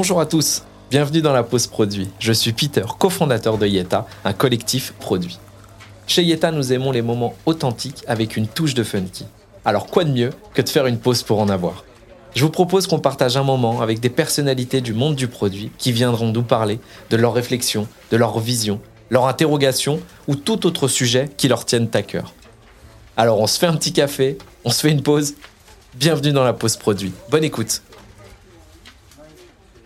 Bonjour à tous, bienvenue dans la pause produit. Je suis Peter, cofondateur de Yeta, un collectif produit. Chez Yeta, nous aimons les moments authentiques avec une touche de funky. Alors quoi de mieux que de faire une pause pour en avoir? Je vous propose qu'on partage un moment avec des personnalités du monde du produit qui viendront nous parler de leurs réflexions, de leur vision, leur interrogation ou tout autre sujet qui leur tienne à cœur. Alors on se fait un petit café, on se fait une pause. Bienvenue dans la pause produit. Bonne écoute.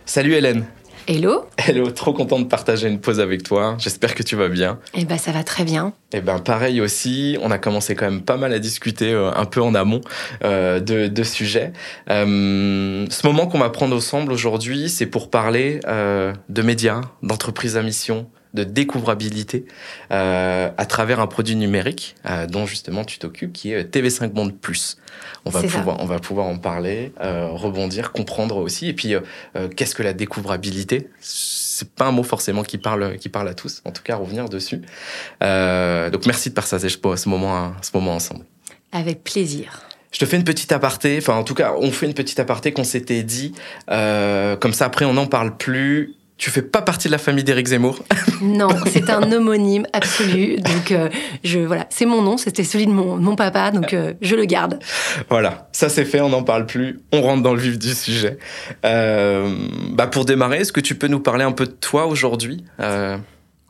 Salut Hélène. Hello. Hello, trop content de partager une pause avec toi. J'espère que tu vas bien. Eh ben ça va très bien. Eh ben pareil aussi, on a commencé quand même pas mal à discuter euh, un peu en amont euh, de, de sujets. Euh, ce moment qu'on va prendre ensemble aujourd'hui, c'est pour parler de médias, d'entreprises à mission, de découvrabilité à travers un produit numérique dont justement tu t'occupes, qui est TV5 Monde Plus. On va pouvoir, on va pouvoir en parler, rebondir, comprendre aussi. Et puis, qu'est-ce que la découvrabilité? C'est pas un mot forcément qui parle, qui parle à tous. En tout cas, revenir dessus. Euh, donc, merci de partager ce moment, ce moment ensemble. Avec plaisir. Je te fais une petite aparté, enfin en tout cas on fait une petite aparté qu'on s'était dit, euh, comme ça après on n'en parle plus, tu fais pas partie de la famille d'Éric Zemmour Non, c'est un homonyme absolu. Donc, euh, je voilà, c'est mon nom, c'était celui de mon, mon papa, donc euh, je le garde. Voilà, ça c'est fait, on n'en parle plus. On rentre dans le vif du sujet. Euh, bah pour démarrer, est-ce que tu peux nous parler un peu de toi aujourd'hui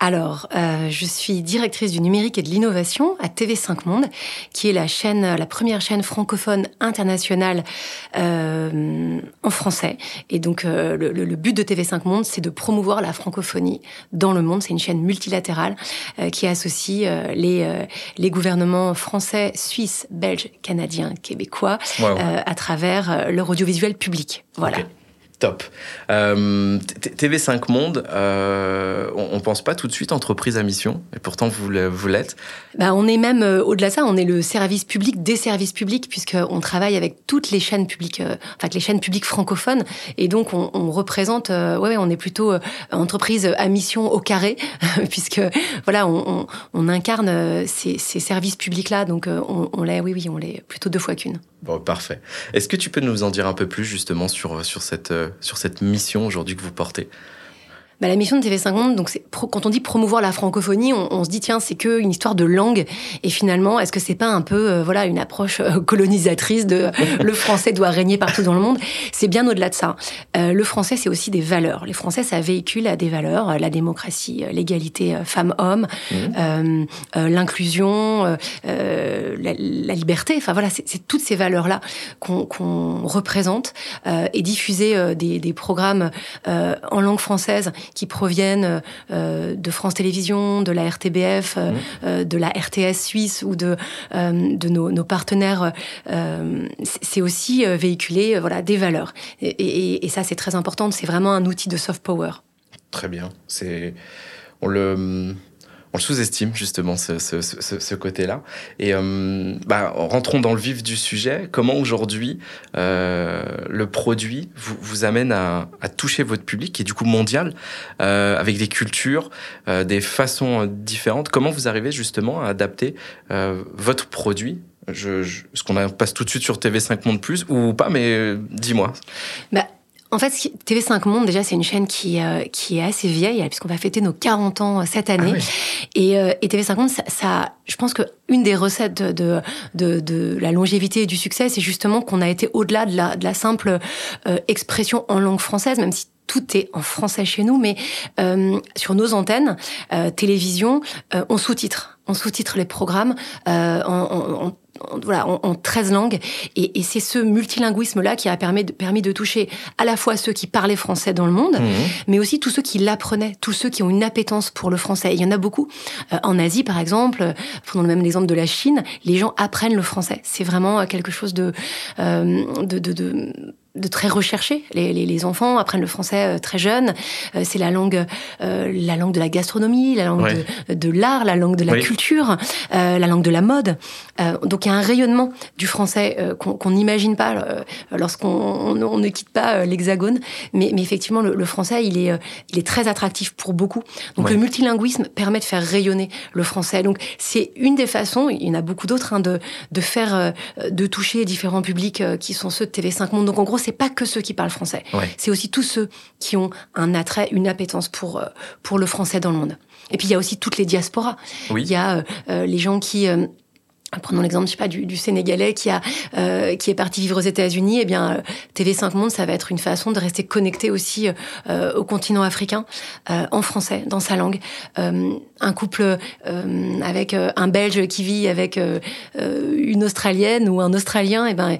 alors, euh, je suis directrice du numérique et de l'innovation à TV5 Monde, qui est la chaîne, la première chaîne francophone internationale euh, en français. Et donc, euh, le, but de TV5 Monde, c'est de promouvoir la francophonie dans le monde. C'est une chaîne multilatérale qui associe les les gouvernements français, suisses, belges, canadiens, québécois à travers leur audiovisuel public. Voilà. Top. Euh, TV5 Monde, euh, on, ne pense pas tout de suite entreprise à mission, et pourtant vous, l'êtes. Bah, on est même euh, au-delà de ça, on est le service public des services publics puisqu'on travaille avec toutes les chaînes publiques, enfin les chaînes publiques francophones, et donc on, représente, ouais, on est plutôt entreprise à mission au carré puisque voilà, on, incarne ces, services publics là, donc on, on l'est, oui, oui, on l'est plutôt deux fois qu'une. Bon, parfait. Est-ce que tu peux nous en dire un peu plus justement sur, sur, cette, sur cette mission aujourd'hui que vous portez bah, la mission de TV5 Monde, donc c'est quand on dit promouvoir la francophonie, on, se dit tiens c'est que une histoire de langue et finalement est-ce que c'est pas un peu euh, voilà une approche euh, colonisatrice de le français doit régner partout dans le monde? C'est bien au-delà de ça. Euh, le français c'est aussi des valeurs. Les Français ça véhicule à des valeurs, la démocratie, l'égalité femmes-hommes, mmh. l'inclusion, la, liberté. Enfin voilà c'est toutes ces valeurs là qu'on représente et diffuser des, des programmes en langue française qui proviennent euh, de France Télévisions, de la RTBF, euh, mmh. euh, de la RTS suisse ou de, de nos, partenaires, c'est aussi véhiculer voilà, des valeurs. Et, et ça, c'est très important. C'est vraiment un outil de soft power. Très bien. C'est on le on le sous-estime justement ce, ce, ce, ce côté-là. Et euh, bah, rentrons dans le vif du sujet. Comment aujourd'hui euh, le produit vous, vous amène à, à, toucher votre public, qui est du coup mondial, euh, avec des cultures, euh, des façons différentes. Comment vous arrivez justement à adapter euh, votre produit? Je, je, ce qu'on passe tout de suite sur TV5 Monde Plus ou pas, mais dis-moi. Bah en fait, TV5 Monde, déjà, c'est une chaîne qui, euh, qui est assez vieille, puisqu'on va fêter nos 40 ans euh, cette année. Ah et, euh, et, TV5 Monde, ça, ça, je pense que une des recettes de, de, de la longévité et du succès, c'est justement qu'on a été au-delà de la, de la simple expression en langue française, même si tout est en français chez nous, mais sur nos antennes, télévision, on sous-titre. On sous-titre les programmes en, en voilà, en, 13 langues. Et, et c'est ce multilinguisme-là qui a permis de, permis de toucher à la fois ceux qui parlaient français dans le monde, mmh. mais aussi tous ceux qui l'apprenaient, tous ceux qui ont une appétence pour le français. il y en a beaucoup. Euh, en Asie, par exemple, prenons le même exemple de la Chine, les gens apprennent le français. C'est vraiment quelque chose de, euh, de, de, de de très recherché. Les, les, les, enfants apprennent le français euh, très jeune. Euh, c'est la langue, euh, la langue de la gastronomie, la langue de, de l'art, la langue de la culture, la langue de la mode. donc il y a un rayonnement du français qu'on n'imagine pas lorsqu'on on, ne quitte pas l'hexagone. Mais, mais, effectivement, le, le, français, il est, il est très attractif pour beaucoup. Donc le multilinguisme permet de faire rayonner le français. Donc c'est une des façons, il y en a beaucoup d'autres, hein, de, de faire, de toucher différents publics qui sont ceux de TV5 Monde. Donc en gros, c'est pas que ceux qui parlent français. C'est aussi tous ceux qui ont un attrait, une appétence pour, pour le français dans le monde. Et puis il y a aussi toutes les diasporas. Il y a les gens qui Prenons l'exemple, je sais pas, du, du Sénégalais qui a euh, qui est parti vivre aux États-Unis. Eh bien, euh, TV 5 Monde, ça va être une façon de rester connecté aussi euh, au continent africain euh, en français, dans sa langue. un couple avec un Belge qui vit avec une Australienne ou un Australien, eh ben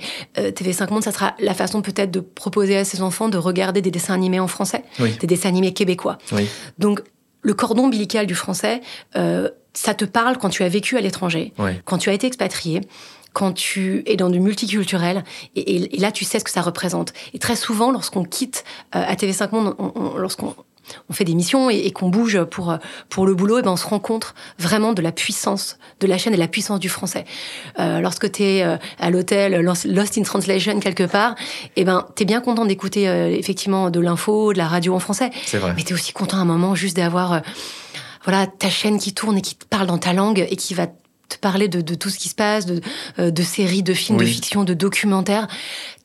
TV 5 Monde, ça sera la façon peut-être de proposer à ses enfants de regarder des dessins animés en français, des dessins animés québécois. Oui. Donc le cordon ombilical du français, euh, ça te parle quand tu as vécu à l'étranger, quand tu as été expatrié, quand tu es dans du multiculturel, et, là tu sais ce que ça représente. Et très souvent, lorsqu'on quitte euh, à TV5 Monde, lorsqu'on on fait des missions et, qu'on bouge pour pour le boulot, et ben on se rend compte vraiment de la puissance de la chaîne et la puissance du français. Euh, lorsque tu es euh, à l'hôtel Lost in Translation quelque part, et ben t'es bien content d'écouter euh, effectivement de l'info, de la radio en français. C'est vrai. Mais t'es aussi content à un moment juste d'avoir voilà ta chaîne qui tourne et qui te parle dans ta langue et qui va te parler de, tout ce qui se passe, de, euh, de séries, de films, de fiction, de documentaires,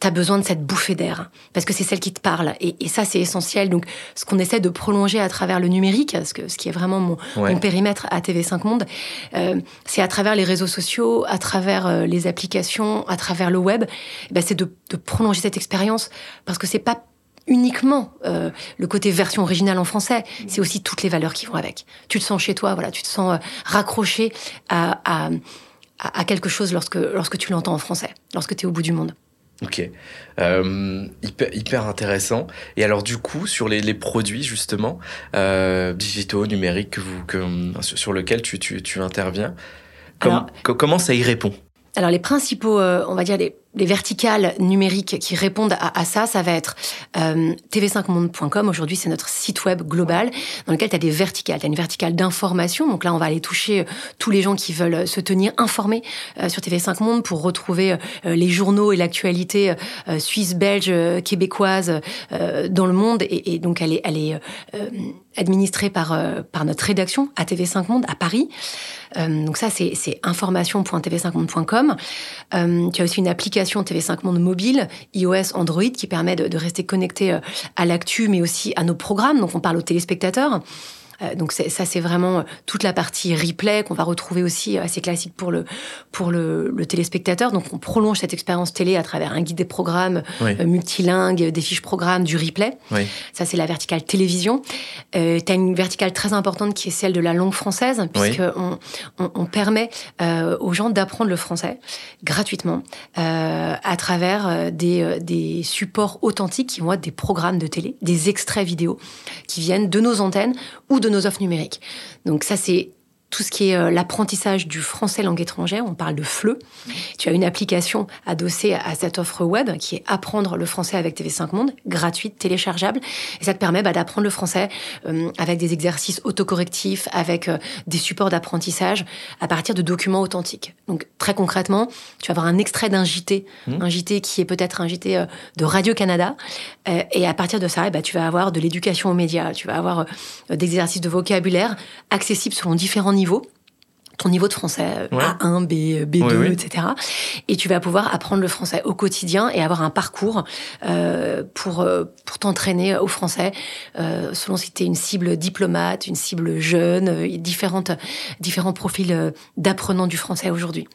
tu as besoin de cette bouffée d'air, parce que c'est celle qui te parle. Et, ça, c'est essentiel. Donc, ce qu'on essaie de prolonger à travers le numérique, ce, que, ce qui est vraiment mon, mon périmètre à TV5 Monde, euh, c'est à travers les réseaux sociaux, à travers euh, les applications, à travers le web, eh ben, c'est de, de prolonger cette expérience, parce que c'est pas uniquement euh, le côté version originale en français, c'est aussi toutes les valeurs qui vont avec. Tu te sens chez toi, voilà, tu te sens euh, raccroché à, à, à, quelque chose lorsque, lorsque tu l'entends en français, lorsque tu es au bout du monde. Ok, euh, hyper, hyper, intéressant. Et alors du coup, sur les, les produits justement euh, digitaux, numériques que vous, que, sur lesquels tu, tu, tu interviens, comment ça y répond? Alors les principaux, euh, on va dire les les verticales numériques qui répondent à, ça, ça va être euh, tv5monde.com. Aujourd'hui, c'est notre site web global dans lequel tu as des verticales. Tu as une verticale d'information. Donc là, on va aller toucher euh, tous les gens qui veulent euh, se tenir informés euh, sur TV5 Monde pour retrouver les journaux et l'actualité suisse, belge, québécoise dans le monde. Et, donc, elle est, elle est administrée par, par notre rédaction à TV5 Monde à Paris. donc ça, c'est information.tv5monde.com. tu as aussi une application TV5 Monde mobile, iOS, Android, qui permet de, de rester connecté euh, à l'actu, mais aussi à nos programmes. Donc on parle aux téléspectateurs. Euh, donc ça, c'est vraiment euh, toute la partie replay qu'on va retrouver aussi euh, assez classique pour le pour le, le téléspectateur. Donc on prolonge cette expérience télé à travers un guide des programmes multilingue, des fiches programmes, du replay. Oui. Ça c'est la verticale télévision. Euh, tu as une verticale très importante qui est celle de la langue française, puisque on, on, on, permet euh, aux gens d'apprendre le français gratuitement euh, à travers des, des supports authentiques qui vont être des programmes de télé, des extraits vidéo qui viennent de nos antennes ou de nos offres numériques. Donc ça, c'est tout ce qui est euh, l'apprentissage du français langue étrangère, on parle de FLE. Tu as une application adossée à cette offre web qui est Apprendre le français avec TV5 Monde, gratuite, téléchargeable. Et ça te permet bah, d'apprendre le français euh, avec des exercices autocorrectifs, avec euh, des supports d'apprentissage à partir de documents authentiques. Donc très concrètement, tu vas avoir un extrait d'un JT, mmh. un JT qui est peut-être un JT de Radio-Canada. et à partir de ça, eh bah, tu vas avoir de l'éducation aux médias, tu vas avoir des exercices de vocabulaire accessibles selon différents niveau ton niveau de français euh, A1, B, B2, etc. Et tu vas pouvoir apprendre le français au quotidien et avoir un parcours euh, pour euh, pour t'entraîner au français, euh, selon si tu es une cible diplomate, une cible jeune, euh, différentes différents profils euh, d'apprenants du français aujourd'hui.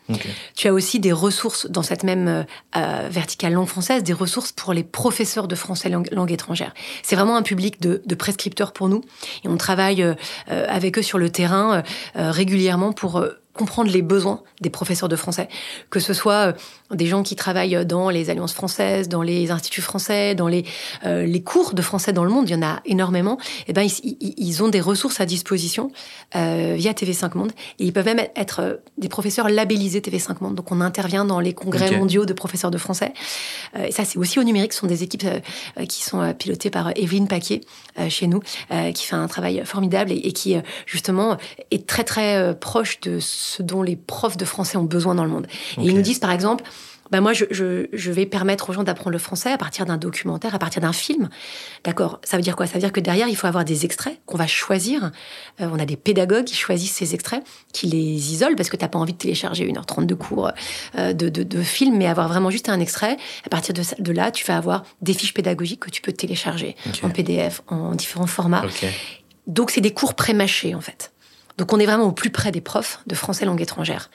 Tu as aussi des ressources dans cette même verticale langue française, des ressources pour les professeurs de français langue, langue étrangère. C'est vraiment un public de, de prescripteurs pour nous et on travaille avec eux sur le terrain régulièrement pour pour comprendre les besoins des professeurs de français, que ce soit euh, des gens qui travaillent dans les alliances françaises, dans les instituts français, dans les, euh, les cours de français dans le monde, il y en a énormément, et eh ben ils, ils ont des ressources à disposition euh, via TV5 Monde, et ils peuvent même être des professeurs labellisés TV5 Monde, donc on intervient dans les congrès mondiaux de professeurs de français, et ça c'est aussi au numérique, ce sont des équipes qui sont pilotées par Evelyne Paquet chez nous, qui fait un travail formidable et, et qui justement est très très proche de ce dont les profs de français ont besoin dans le monde. Et ils nous disent par exemple, bah moi, je, je, vais permettre aux gens d'apprendre le français à partir d'un documentaire, à partir d'un film. D'accord Ça veut dire quoi? Ça veut dire que derrière, il faut avoir des extraits qu'on va choisir. Euh, on a des pédagogues qui choisissent ces extraits, qui les isolent parce que tu n'as pas envie de télécharger 1h30 de cours euh, de, de, de, film, mais avoir vraiment juste un extrait. À partir de, de, là, tu vas avoir des fiches pédagogiques que tu peux télécharger en PDF, en différents formats. Donc, c'est des cours pré-mâchés, en fait. Donc on est vraiment au plus près des profs de français langue étrangère.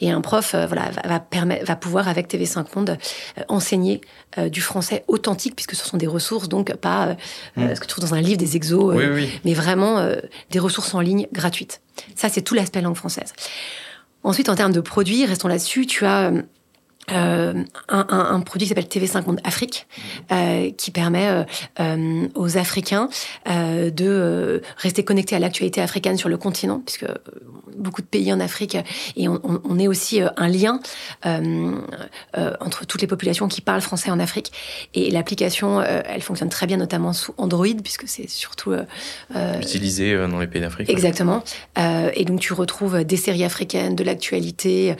Et un prof euh, voilà, va, va, va pouvoir, avec TV5 Monde, euh, enseigner euh, du français authentique, puisque ce sont des ressources, donc pas mm. ce que tu trouves dans un livre, des exos, mais vraiment des ressources en ligne gratuites. Ça, c'est tout l'aspect langue française. Ensuite, en termes de produits, restons là-dessus, tu as euh, un, un, un, produit qui s'appelle TV5 Monde Afrique, euh, qui permet euh, euh aux Africains euh, de rester connectés à l'actualité africaine sur le continent, puisque beaucoup de pays en Afrique, et on, on, on est aussi un lien entre toutes les populations qui parlent français en Afrique. Et l'application, elle fonctionne très bien, notamment sous Android, puisque c'est surtout utilisé dans les pays d'Afrique. Exactement. et donc tu retrouves des séries africaines, de l'actualité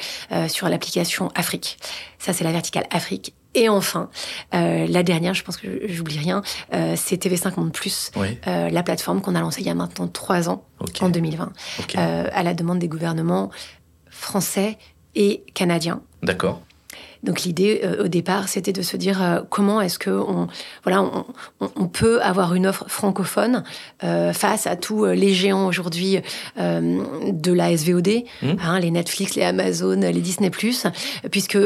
sur l'application Afrique. Ça, c'est la verticale Afrique. Et enfin, euh, la dernière, je pense que j'oublie rien, euh, c'est TV5 Monde Plus, euh, la plateforme qu'on a lancée il y a maintenant trois ans, en 2020, à la demande des gouvernements français et canadiens. D'accord. Donc l'idée euh, au départ, c'était de se dire euh, comment est-ce que on, voilà, on, on, peut avoir une offre francophone euh, face à tous les géants aujourd'hui de la SVOD, mmh. hein, les Netflix, les Amazon, les Disney+, puisque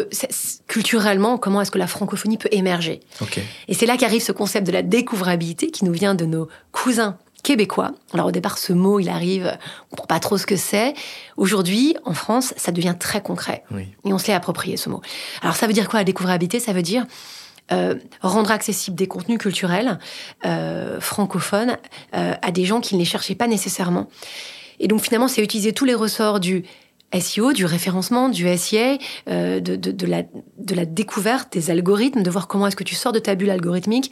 culturellement, comment est-ce que la francophonie peut émerger? Et c'est là qu'arrive ce concept de la découvrabilité qui nous vient de nos cousins québécois. Alors au départ, ce mot, il arrive, on comprend pas trop ce que c'est. Aujourd'hui, en France, ça devient très concret. Et on se l'est approprié, ce mot. Alors ça veut dire quoi, la découvrabilité Ça veut dire euh, rendre accessible des contenus culturels euh, francophones euh, à des gens qui ne les cherchaient pas nécessairement. Et donc finalement, c'est utiliser tous les ressorts du SEO, du référencement, du SIA, de, de, de, la, de la découverte des algorithmes, de voir comment est-ce que tu sors de ta bulle algorithmique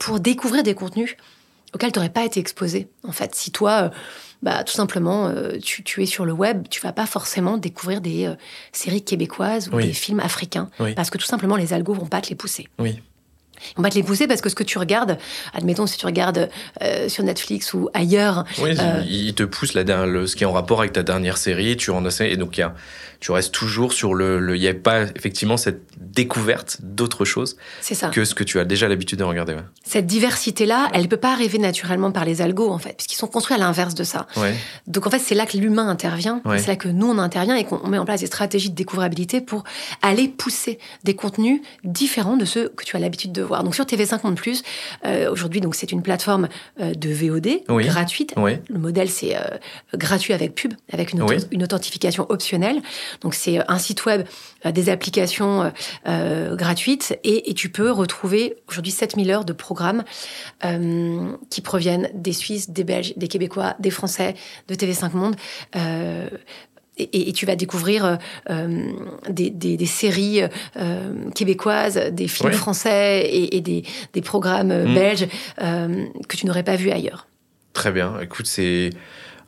pour découvrir des contenus auquel tu n'aurais pas été exposé. En fait, si toi, euh, bah, tout simplement, euh, tu, tu, es sur le web, tu vas pas forcément découvrir des euh, séries québécoises ou des films africains. Parce que tout simplement, les algos vont pas te les pousser. Oui. On va te les pousser parce que ce que tu regardes, admettons si tu regardes sur Netflix ou ailleurs. Oui, ils te poussent la, le, ce qui est en rapport avec ta dernière série, tu en as, et donc y a tu restes toujours sur le. Il n'y a pas effectivement cette découverte d'autre chose que ce que tu as déjà l'habitude de regarder. Cette diversité-là, elle ne peut pas arriver naturellement par les algos, en fait, puisqu'ils sont construits à l'inverse de ça. Donc en fait, c'est là que l'humain intervient, c'est là que nous, on intervient et qu'on met en place des stratégies de découvrabilité pour aller pousser des contenus différents de ceux que tu as l'habitude de voir. Donc sur TV50 Plus, euh, aujourd'hui, donc c'est une plateforme euh, de VOD gratuite. Le modèle, c'est euh, gratuit avec pub, avec une, une authentification optionnelle. Donc c'est un site web, des applications gratuites et, tu peux retrouver aujourd'hui 7000 heures de programmes qui proviennent des Suisses, des Belges, des Québécois, des Français, de TV5 Monde. Et, tu vas découvrir des, séries québécoises, des films français et, des, programmes mmh. belges que tu n'aurais pas vus ailleurs. Très bien. Écoute, c'est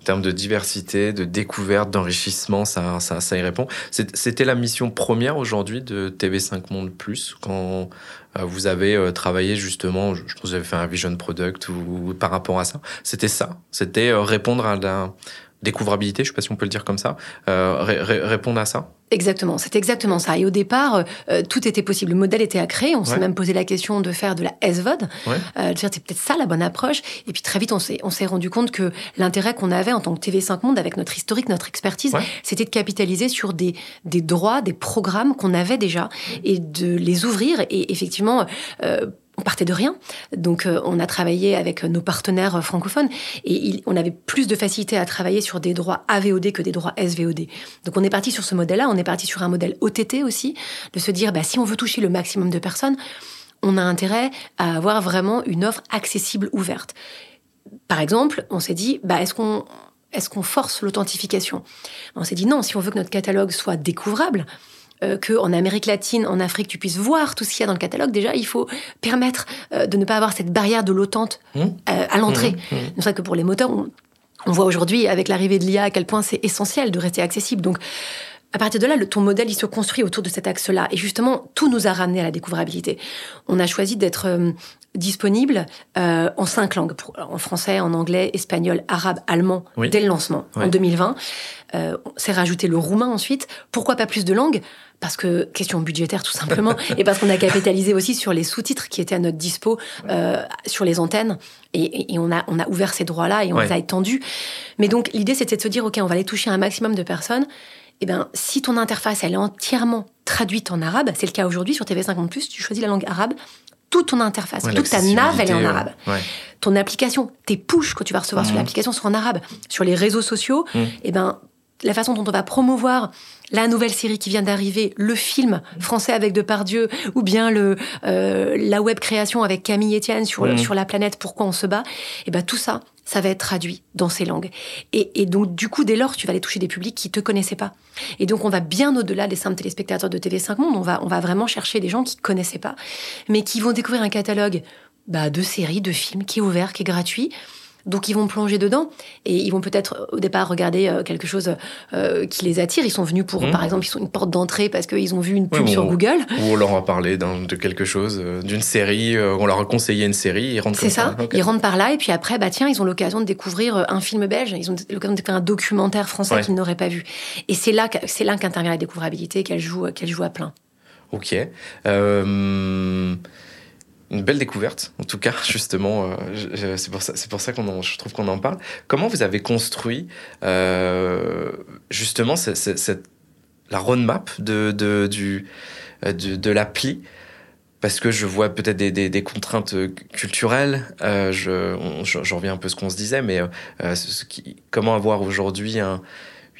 termes de diversité, de découverte, d'enrichissement, ça, ça, ça, y répond. C'était la mission première aujourd'hui de TV5 Monde Plus quand euh, vous avez euh, travaillé justement, je pense que vous avez fait un vision product ou, par rapport à ça. C'était ça. C'était euh, répondre à la découvrabilité, je ne sais pas si on peut le dire comme ça, répondre à ça. Exactement, c'est exactement ça. Et au départ, euh, tout était possible. Le modèle était à créer. On s'est même posé la question de faire de la SVOD, ouais. euh, de dire c'est peut-être ça la bonne approche. Et puis très vite, on s'est on s'est rendu compte que l'intérêt qu'on avait en tant que TV5 Monde, avec notre historique, notre expertise, c'était de capitaliser sur des des droits, des programmes qu'on avait déjà et de les ouvrir. Et effectivement. Euh, on partait de rien. Donc, euh, on a travaillé avec nos partenaires francophones et on avait plus de facilité à travailler sur des droits AVOD que des droits SVOD. Donc, on est parti sur ce modèle-là. On est parti sur un modèle OTT aussi, de se dire, bah, si on veut toucher le maximum de personnes, on a intérêt à avoir vraiment une offre accessible, ouverte. Par exemple, on s'est dit, bah, est-ce qu'on force l'authentification? On s'est dit non, si on veut que notre catalogue soit découvrable, euh, qu'en Amérique latine, en Afrique, tu puisses voir tout ce qu'il y a dans le catalogue, déjà, il faut permettre euh, de ne pas avoir cette barrière de l'autante mmh. euh, à l'entrée. Mmh. Mmh. C'est vrai que pour les moteurs, on, voit aujourd'hui, avec l'arrivée de l'IA, à quel point c'est essentiel de rester accessible. Donc, à partir de là, le, ton modèle, il se construit autour de cet axe-là. Et justement, tout nous a ramené à la découvrabilité. On a choisi d'être euh, disponible euh, en cinq langues, en français, en anglais, espagnol, arabe, allemand, dès le lancement, en 2020. Euh, c'est rajouté le roumain ensuite. Pourquoi pas plus de langues? Parce que question budgétaire tout simplement et parce qu'on a capitalisé aussi sur les sous-titres qui étaient à notre dispo euh, sur les antennes et, et, on a on a ouvert ces droits là et on les a étendus mais donc l'idée c'était de se dire ok on va aller toucher un maximum de personnes eh ben, si ton interface elle est entièrement traduite en arabe, c'est le cas aujourd'hui sur TV50+, tu choisis la langue arabe, toute ton interface, toute ta nav, elle est en arabe. Ton application, tes push que tu vas recevoir sur mmh. l'application sont en arabe. Sur les réseaux sociaux, mmh. eh ben, la façon dont on va promouvoir la nouvelle série qui vient d'arriver, le film français avec Depardieu, ou bien le euh, la web création avec Camille Etienne sur mmh. sur la planète, pourquoi on se bat, eh ben tout ça, ça va être traduit dans ces langues. Et, et, donc, du coup, dès lors, tu vas aller toucher des publics qui te connaissaient pas. Et donc, on va bien au-delà des simples téléspectateurs de TV5 Monde. On va, on va vraiment chercher des gens qui connaissaient pas, mais qui vont découvrir un catalogue bah, de séries, de films qui est ouvert, qui est gratuit donc ils vont plonger dedans et ils vont peut-être au départ regarder euh, quelque chose euh, qui les attire. Ils sont venus pour, mmh. par exemple, ils sont une porte d'entrée parce qu'ils ont vu une pub sur Google. Ou on leur a parlé de quelque chose, euh, d'une série, on leur a conseillé une série, ils rentrent C'est ça, ils rentrent par là et puis après, bah tiens, ils ont l'occasion de découvrir un film belge, ils ont l'occasion de découvrir un documentaire français qu'ils n'auraient pas vu. Et c'est là, c'est là qu'intervient la découvrabilité, qu'elle joue, qu'elle joue à plein. Ok. Euh une belle découverte, en tout cas, justement. Euh, c'est pour ça, qu'on je trouve qu'on en parle. Comment vous avez construit euh, justement la roadmap euh, de, de l'appli? Parce que je vois peut-être des, contraintes culturelles. Euh, je, reviens un peu à ce qu'on se disait, mais comment avoir aujourd'hui un,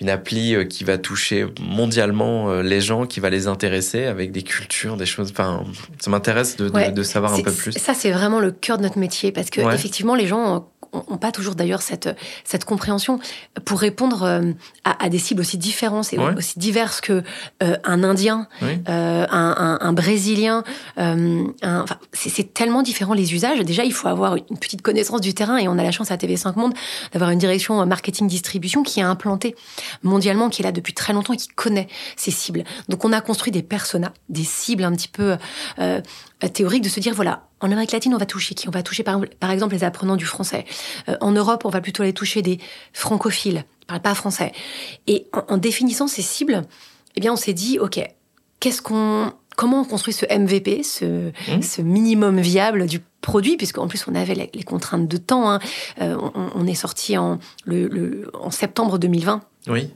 une appli euh, qui va toucher mondialement euh, les gens, qui va les intéresser avec des cultures, des choses. Enfin, ça m'intéresse de, de, de, savoir un peu plus. Ça, c'est vraiment le cœur de notre métier parce que effectivement, les gens n'ont pas toujours d'ailleurs cette, cette compréhension pour répondre euh, à, à des cibles aussi différentes et aussi diverses que euh, un Indien, euh, un, un, un, Brésilien. Euh, enfin, c'est tellement différent les usages. Déjà, il faut avoir une petite connaissance du terrain et on a la chance à TV5 Monde d'avoir une direction marketing distribution qui est implantée mondialement, qui est là depuis très longtemps et qui connaît ces cibles. Donc, on a construit des personas, des cibles un petit peu euh, théoriques de se dire voilà en Amérique latine, on va toucher qui? On va toucher par, par, exemple les apprenants du français. Euh, en Europe, on va plutôt aller toucher des francophiles, qui parlent pas français. Et en, en définissant ces cibles, eh bien, on s'est dit, ok, qu'est-ce qu'on, comment on construit ce MVP, ce, mmh. ce minimum viable du produit, puisqu'en plus on avait les, les contraintes de temps. Hein. Euh, on, on, est sorti en, le, le, en septembre 2020. Oui.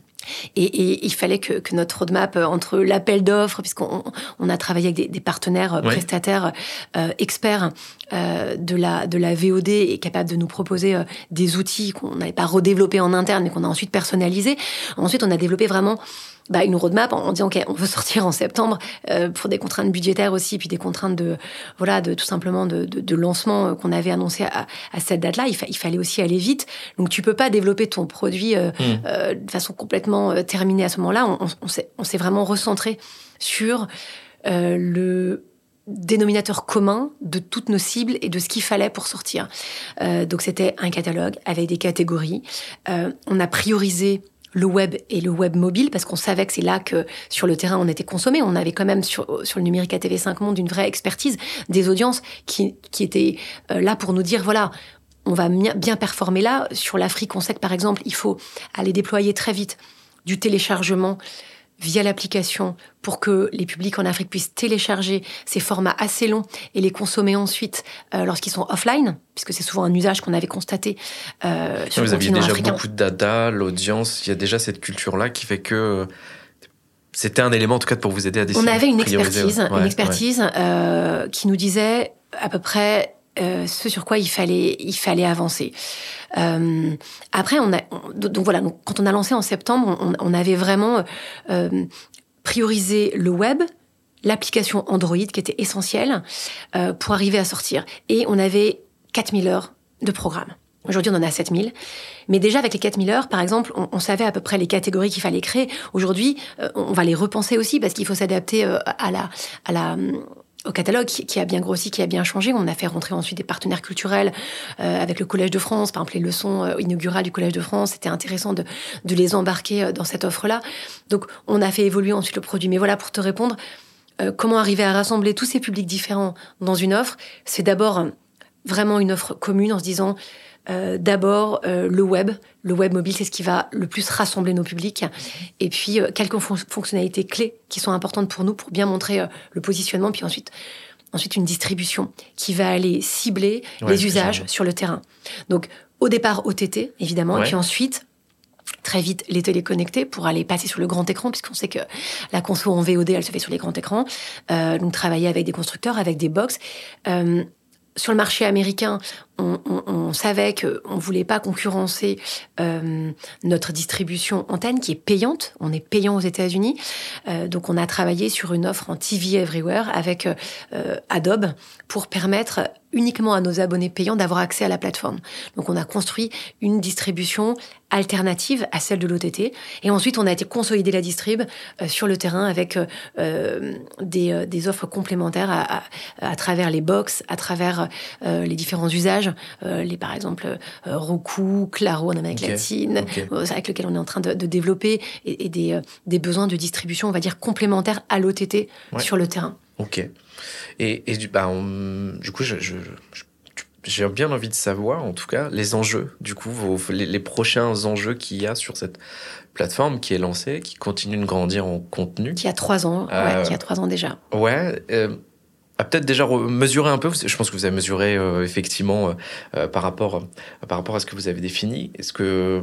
Et, et, il fallait que, que notre roadmap euh, entre l'appel d'offres, puisqu'on on a travaillé avec des, des partenaires euh, prestataires euh, experts euh, de la de la VOD et capables de nous proposer euh, des outils qu'on n'avait pas redéveloppés en interne, mais qu'on a ensuite personnalisés. Ensuite, on a développé vraiment bah, une roadmap en, disant ok on veut sortir en septembre euh, pour des contraintes budgétaires aussi puis des contraintes de voilà de tout simplement de, de, de lancement euh, qu'on avait annoncé à, à cette date là il, fa il, fallait aussi aller vite donc tu peux pas développer ton produit euh, mmh. euh, de façon complètement terminée à ce moment là on, on, on s'est vraiment recentré sur le dénominateur commun de toutes nos cibles et de ce qu'il fallait pour sortir. Euh, donc c'était un catalogue avec des catégories. Euh, on a priorisé le web et le web mobile parce qu'on savait que c'est là que sur le terrain on était consommé. On avait quand même sur, le numérique à TV5 Monde une vraie expertise des audiences qui, qui étaient euh, là pour nous dire voilà, on va bien performer là. Sur l'Afrique, on sait que par exemple, il faut aller déployer très vite du téléchargement via l'application pour que les publics en Afrique puissent télécharger ces formats assez longs et les consommer ensuite euh, lorsqu'ils sont offline, puisque c'est souvent un usage qu'on avait constaté euh, sur Vous le aviez déjà africain. beaucoup de data, l'audience, il y a déjà cette culture-là qui fait que euh, c'était un élément en tout cas pour vous aider à décider. On avait une expertise, ouais, une expertise ouais. euh, qui nous disait à peu près euh, ce sur quoi il fallait, avancer. Euh, après, donc voilà, quand on a lancé en septembre, on, avait vraiment euh, priorisé le web, l'application Android qui était essentielle pour arriver à sortir. Et on avait 4000 heures de programme. Aujourd'hui, on en a 7000. Mais déjà, avec les 4000 heures, par exemple, on, savait à peu près les catégories qu'il fallait créer. Aujourd'hui, on va les repenser aussi parce qu'il faut s'adapter à la, au catalogue qui, a bien grossi, qui a bien changé. On a fait rentrer ensuite des partenaires culturels euh, avec le Collège de France. Par exemple, les leçons euh, inaugurales du Collège de France, c'était intéressant de, les embarquer euh, dans cette offre-là. Donc, on a fait évoluer ensuite le produit. Mais voilà, pour te répondre, comment arriver à rassembler tous ces publics différents dans une offre? C'est d'abord vraiment une offre commune en se disant euh, d'abord euh, le web. Le web mobile, c'est ce qui va le plus rassembler nos publics. Et puis, euh, quelques fonctionnalités clés qui sont importantes pour nous pour bien montrer le positionnement. Puis ensuite, ensuite, une distribution qui va aller cibler les usages sur le terrain. Donc, au départ, OTT, évidemment. Et puis ensuite, très vite les téléconnectés pour aller passer sur le grand écran, puisqu'on sait que la conso en VOD, elle se fait sur les grands écrans. donc travailler avec des constructeurs, avec des box. Sur le marché américain, on, savait qu'on ne voulait pas concurrencer euh, notre distribution antenne qui est payante. On est payant aux États-Unis. Euh, donc on a travaillé sur une offre en TV Everywhere avec euh, Adobe pour permettre uniquement à nos abonnés payants d'avoir accès à la plateforme. Donc on a construit une distribution alternative à celle de l'OTT. Et ensuite, on a été consolider la distrib sur le terrain avec des, offres complémentaires à, à, travers les box, à travers les différents usages euh, les par exemple euh, Roku, Claro en Amérique latine, euh, avec lequel on est en train de, développer, et, des, des, besoins de distribution, on va dire, complémentaires à l'OTT sur le terrain. Ok. Et, et du, bah, du coup, je, j'ai bien envie de savoir, en tout cas, les enjeux, du coup, les, prochains enjeux qu'il y a sur cette plateforme qui est lancée, qui continue de grandir en contenu. Qui a trois ans, ouais, qui a trois ans déjà. Ouais peut-être déjà mesurer un peu. Je pense que vous avez mesuré euh, effectivement euh, euh, par rapport par rapport à ce que vous avez défini. Est-ce que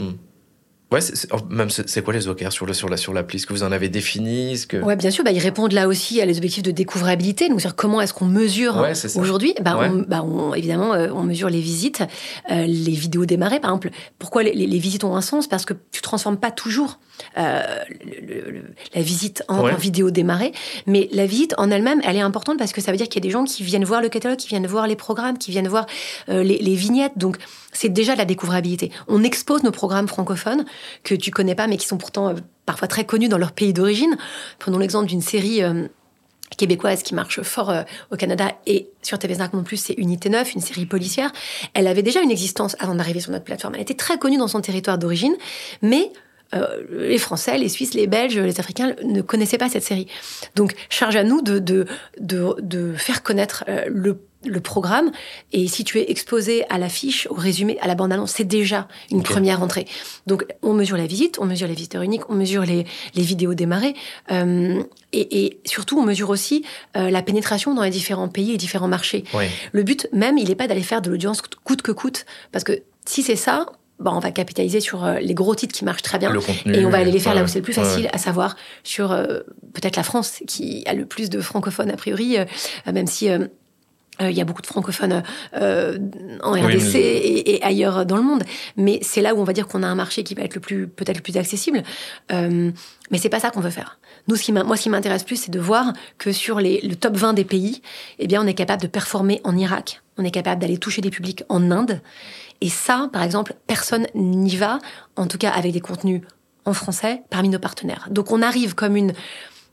Ouais, oh, même c'est quoi les OKR sur le sur la sur l'appli? Est-ce que vous en avez défini? Ce que... Ouais, bien sûr. Bah, ils répondent là aussi à les objectifs de découvrabilité. Donc, comment est-ce qu'on mesure aujourd'hui? Bah, bah, on, évidemment, euh, on mesure les visites, euh, les vidéos démarrées, par exemple. Pourquoi les, les, visites ont un sens? Parce que tu transformes pas toujours euh, la visite en, vidéo démarrée, mais la visite en elle-même, elle est importante parce que ça veut dire qu'il y a des gens qui viennent voir le catalogue, qui viennent voir les programmes, qui viennent voir les, les vignettes. Donc, c'est déjà la découvrabilité. On expose nos programmes francophones que tu connais pas, mais qui sont pourtant euh, parfois très connus dans leur pays d'origine. Prenons l'exemple d'une série euh, québécoise qui marche fort euh, au Canada et sur TV5 non plus, c'est Unité 9, une série policière. Elle avait déjà une existence avant d'arriver sur notre plateforme. Elle était très connue dans son territoire d'origine, mais les Français, les Suisses, les Belges, les Africains ne connaissaient pas cette série. Donc, charge à nous de, de, de, faire connaître le le programme. Et si tu es exposé à l'affiche, au résumé, à la bande-annonce, c'est déjà une première entrée. Donc, on mesure la visite, on mesure les visiteurs uniques, on mesure les, les vidéos démarrées. Euh, et, surtout, on mesure aussi euh, la pénétration dans les différents pays et différents marchés. Le but même, il n'est pas d'aller faire de l'audience coûte que coûte. Parce que si c'est ça, bon, on va capitaliser sur euh, les gros titres qui marchent très bien. et on va aller les faire là où c'est le plus facile, à savoir sur peut-être la France, qui a le plus de francophones a priori, même si euh, il y a beaucoup de francophones euh, en RDC et, ailleurs dans le monde, mais c'est là où on va dire qu'on a un marché qui va être le plus peut-être le plus accessible. Euh, mais c'est pas ça qu'on veut faire. Nous, ce qui moi, ce qui m'intéresse plus, c'est de voir que sur les, le top 20 des pays, eh bien, on est capable de performer en Irak, on est capable d'aller toucher des publics en Inde, et ça, par exemple, personne n'y va, en tout cas avec des contenus en français parmi nos partenaires. Donc, on arrive comme une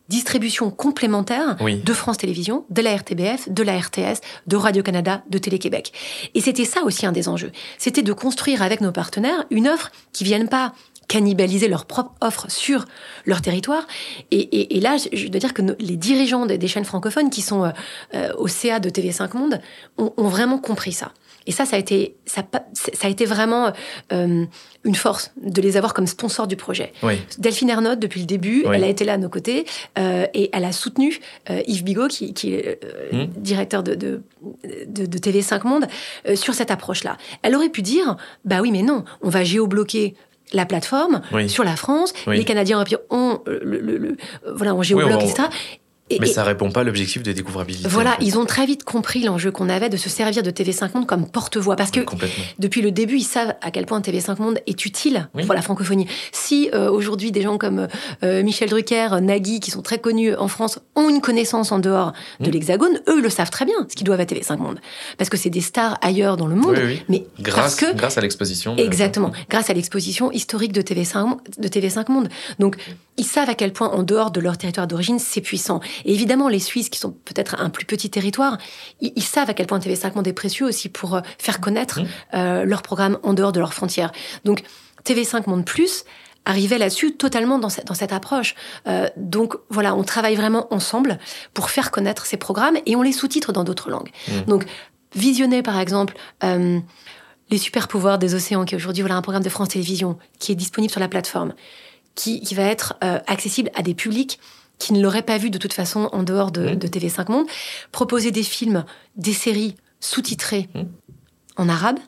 distribution complémentaire de France Télévisions, de la RTBF, de la RTS, de Radio-Canada, de Télé-Québec. Et c'était ça aussi un des enjeux. C'était de construire avec nos partenaires une offre qui vienne pas cannibaliser leur propre offre sur leur territoire. Et, là, je dois dire que les dirigeants des, chaînes francophones qui sont euh, euh, au CA de TV5 Monde ont vraiment compris ça. Et ça, ça a été, ça, ça a été vraiment euh, une force de les avoir comme sponsors du projet. Delphine Ernotte, depuis le début, elle a été là à nos côtés euh, et elle a soutenu euh, Yves Bigot, qui, qui est hmm. directeur de, de, de, TV5 Monde, sur cette approche-là. Elle aurait pu dire, bah oui, mais non, on va géobloquer la plateforme sur la France. Les Canadiens ont, le, le, voilà, on géobloque, mais ça répond pas à l'objectif de découvrabilité. Voilà, ils ont très vite compris l'enjeu qu'on avait de se servir de TV5 Monde comme porte-voix. Parce que depuis le début, ils savent à quel point TV5 Monde est utile pour la francophonie. Si euh, aujourd'hui des gens comme euh, Michel Drucker, Nagui, qui sont très connus en France, ont une connaissance en dehors de mmh. l'Hexagone, eux, ils le savent très bien, ce qu'ils doivent à TV5 Monde. Parce que c'est des stars ailleurs dans le monde. Mais grâce, que, grâce à l'exposition. Exactement. Grâce à l'exposition historique de TV5, de TV5 Monde. Donc, ils savent à quel point, en dehors de leur territoire d'origine, c'est puissant. Et évidemment, les Suisses, qui sont peut-être un plus petit territoire, ils, savent à quel point TV5 Monde est précieux aussi pour euh, faire connaître mmh. euh, leur programme en dehors de leurs frontières. Donc, TV5 Monde Plus arrivait là-dessus totalement dans cette, dans cette approche. Euh, donc voilà, on travaille vraiment ensemble pour faire connaître ces programmes et on les sous-titre dans d'autres langues. Mmh. Donc, visionner par exemple... Euh, les super pouvoirs des océans, qui est aujourd'hui voilà un programme de France Télévisions qui est disponible sur la plateforme, qui, qui va être euh, accessible à des publics qui ne l'auraient pas vu de toute façon en dehors de, mmh. de TV5 Monde, proposer des films, des séries sous-titrées mmh. en arabe,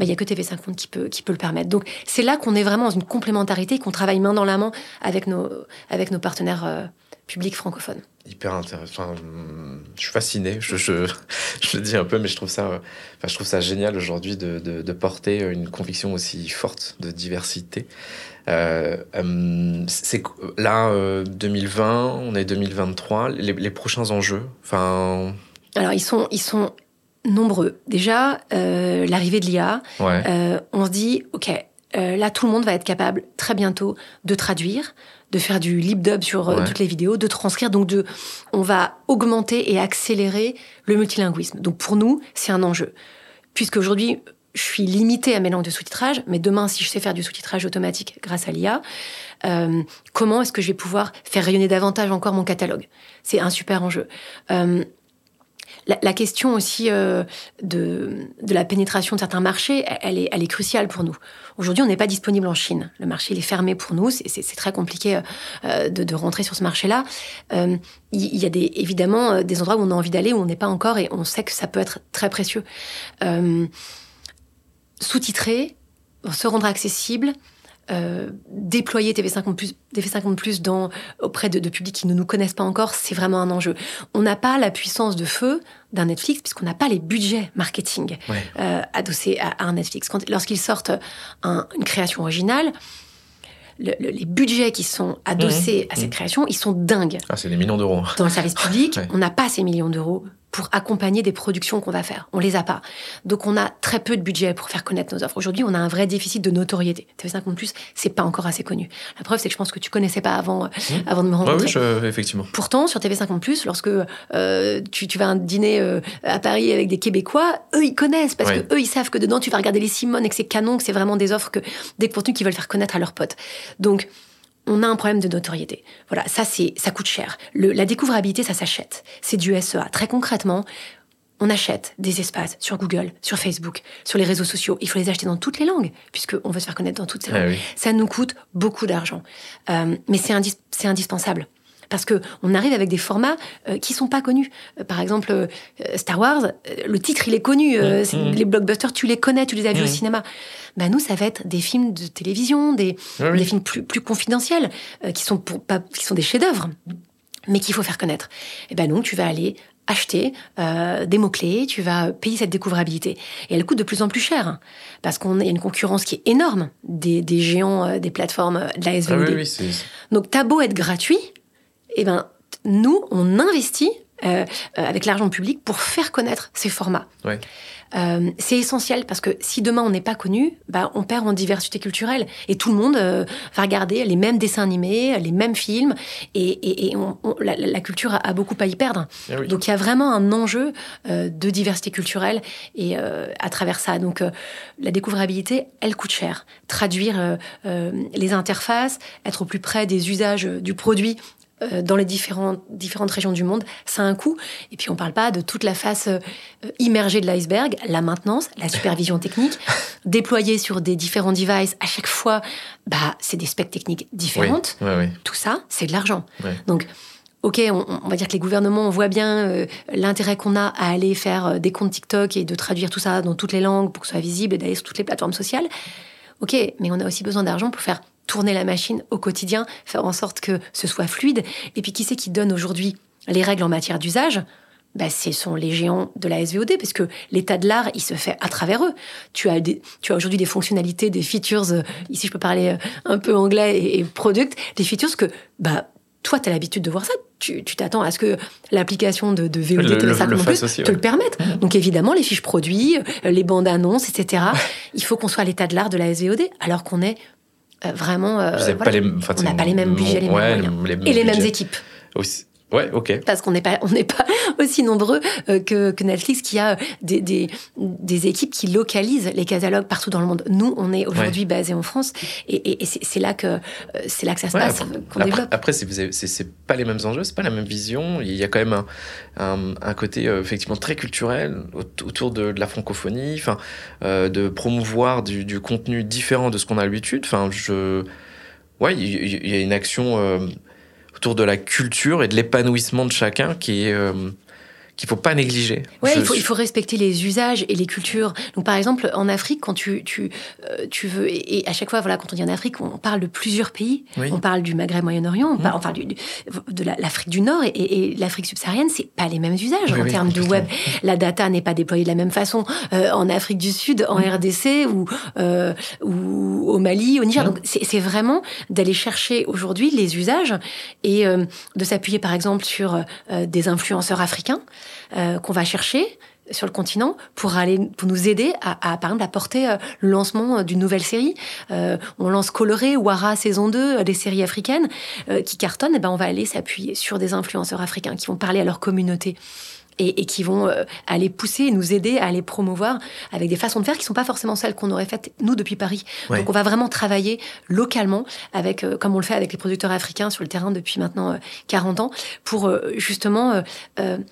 il n'y a que TV5 Monde qui peut, qui peut le permettre. Donc c'est là qu'on est vraiment dans une complémentarité, qu'on travaille main dans la main avec nos, avec nos partenaires euh, publics francophones. Hyper intéressant. je suis fasciné. Je, je, je, le dis un peu, mais je trouve ça, enfin, je trouve ça génial aujourd'hui de, de, de, porter une conviction aussi forte de diversité. Euh, euh c'est là 2020, euh, on est 2023. Les, les prochains enjeux, enfin. Alors ils sont, ils sont nombreux. Déjà, euh, l'arrivée de l'IA, euh, on se dit, OK, là, tout le monde va être capable très bientôt de traduire, de faire du lip dub sur euh, toutes les vidéos, de transcrire. Donc, de, on va augmenter et accélérer le multilinguisme. Donc, pour nous, c'est un enjeu. Puisque aujourd'hui, je suis limitée à mes langues de sous-titrage, mais demain, si je sais faire du sous-titrage automatique grâce à l'IA, euh, comment est-ce que je vais pouvoir faire rayonner davantage encore mon catalogue? C'est un super enjeu. Euh, la, question aussi euh, de, de, la pénétration de certains marchés, elle est, elle est cruciale pour nous. Aujourd'hui, on n'est pas disponible en Chine. Le marché est fermé pour nous. C'est très compliqué euh, de, de, rentrer sur ce marché-là. Euh, il y, a des, évidemment des endroits où on a envie d'aller, où on n'est pas encore, et on sait que ça peut être très précieux. Sous-titrer, se rendre accessible, euh, déployer TV50 plus, TV50 plus dans, auprès de, de, publics qui ne nous connaissent pas encore, c'est vraiment un enjeu. On n'a pas la puissance de feu d'un Netflix puisqu'on n'a pas les budgets marketing euh, adossés à, un Netflix. Lorsqu'ils sortent une création originale, les budgets qui sont adossés mmh. à cette mmh. création, ils sont dingues. Ah, c'est des millions d'euros. Dans le service public, on n'a pas ces millions d'euros pour accompagner des productions qu'on va faire. On les a pas. Donc on a très peu de budget pour faire connaître nos offres. Aujourd'hui, on a un vrai déficit de notoriété. TV5 Monde Plus, c'est pas encore assez connu. La preuve, c'est que je pense que tu connaissais pas avant, euh, mmh. avant de me rencontrer. oui, je, effectivement. Pourtant, sur TV5 Monde Plus, lorsque euh, tu, tu, vas à un dîner euh, à Paris avec des Québécois, eux, ils connaissent parce que eux, ils savent que dedans, tu vas regarder les Simone et que c'est canon, que c'est vraiment des offres que des contenus qu'ils veulent faire connaître à leurs potes. Donc on a un problème de notoriété. Voilà, ça c'est, ça coûte cher. la découvrabilité, ça s'achète. C'est du SEA. Très concrètement, on achète des espaces sur Google, sur Facebook, sur les réseaux sociaux. Il faut les acheter dans toutes les langues, puisqu'on veut se faire connaître dans toutes ces ah langues. Ça nous coûte beaucoup d'argent. Euh, mais c'est indispensable parce que on arrive avec des formats euh, qui sont pas connus. Euh, par exemple, euh, Star Wars, le titre il est connu. Mmh. Les blockbusters, tu les connais, tu les as vus au mmh. cinéma. Ben nous, ça va être des films de télévision, des, des films plus, plus confidentiels, qui sont pour, pas, qui sont des chefs-d'œuvre, mais qu'il faut faire connaître. Et ben donc, tu vas aller acheter des mots-clés, tu vas payer cette découvrabilité. Et elle coûte de plus en plus cher, hein, parce qu'on a une concurrence qui est énorme des, des géants des plateformes de la SVOD. Ah oui, Donc, t'as beau être gratuit, eh ben, nous, on investit euh, euh, avec l'argent public pour faire connaître ces formats. Euh, c'est essentiel parce que si demain on n'est pas connu, bah, on perd en diversité culturelle et tout le monde va regarder les mêmes dessins animés, les mêmes films et, la, culture a, beaucoup à y perdre. Eh Donc il y a vraiment un enjeu de diversité culturelle et à travers ça. Donc la découvrabilité, elle coûte cher. Traduire les interfaces, être au plus près des usages du produit dans les différentes, différentes régions du monde, ça a un coût. Et puis on ne parle pas de toute la face euh, immergée de l'iceberg, la maintenance, la supervision technique, déployée sur des différents devices. À chaque fois, bah, c'est des specs techniques différentes. Tout ça, c'est de l'argent. Donc, Ok, on, va dire que les gouvernements, on voit bien euh, l'intérêt qu'on a à aller faire des comptes TikTok et de traduire tout ça dans toutes les langues pour que ce soit visible et d'aller sur toutes les plateformes sociales. Ok, mais on a aussi besoin d'argent pour faire tourner la machine au quotidien, faire en sorte que ce soit fluide. Et puis qui c'est qui donne aujourd'hui les règles en matière d'usage? Bah, ce sont les géants de la SVOD, parce que l'état de l'art, il se fait à travers eux. Tu as, des, tu as aujourd'hui des fonctionnalités, des features, euh, ici je peux parler euh, un peu anglais et, product, des features que bah, toi, tu as l'habitude de voir ça. Tu t'attends à ce que l'application de, de VOD le, te le permette. Mmh. Donc évidemment, les fiches produits, euh, les bandes annonces, etc. il faut qu'on soit à l'état de l'art de la SVOD, alors qu'on est vraiment. Euh, on n'a pas les mêmes budgets, les mêmes et les mêmes équipes. Ouais, ok. Parce qu'on n'est pas, on n'est pas aussi nombreux euh, que, que, Netflix qui a des, des, des, équipes qui localisent les catalogues partout dans le monde. Nous, on est aujourd'hui basé en France et, et, c'est là que euh, c'est là que ça se passe, qu'on développe. Après, c'est pas les mêmes enjeux, c'est pas la même vision. Il y a quand même un, un, un côté euh, effectivement très culturel autour de, de la francophonie, enfin, euh, de promouvoir du, du, contenu différent de ce qu'on a l'habitude. Enfin, je, ouais, il y, y, a une action autour de la culture et de l'épanouissement de chacun qui est euh, qu'il faut pas négliger. Oui, il faut, il faut respecter les usages et les cultures. Donc, par exemple, en Afrique, quand tu, tu, euh, tu veux, et, à chaque fois, voilà, quand on dit en Afrique, on parle de plusieurs pays. On parle du Maghreb, Moyen-Orient, on, mmh. parle, du, de l'Afrique du Nord et, l'Afrique subsaharienne, c'est pas les mêmes usages en termes de web. La data n'est pas déployée de la même façon euh, en Afrique du Sud, en mmh. RDC ou, euh, ou au Mali, au Niger. Mmh. Donc, c'est vraiment d'aller chercher aujourd'hui les usages et de s'appuyer, par exemple, sur des influenceurs africains. Euh, qu'on va chercher sur le continent pour aller pour nous aider à, à par exemple porter euh, le lancement euh, d'une nouvelle série. On lance Coloré Wara saison 2 des séries africaines qui cartonnent. Et eh ben on va aller s'appuyer sur des influenceurs africains qui vont parler à leur communauté et, qui vont aller pousser et nous aider à les promouvoir avec des façons de faire qui sont pas forcément celles qu'on aurait faites nous depuis Paris. Donc on va vraiment travailler localement avec comme on le fait avec les producteurs africains sur le terrain depuis maintenant 40 ans pour justement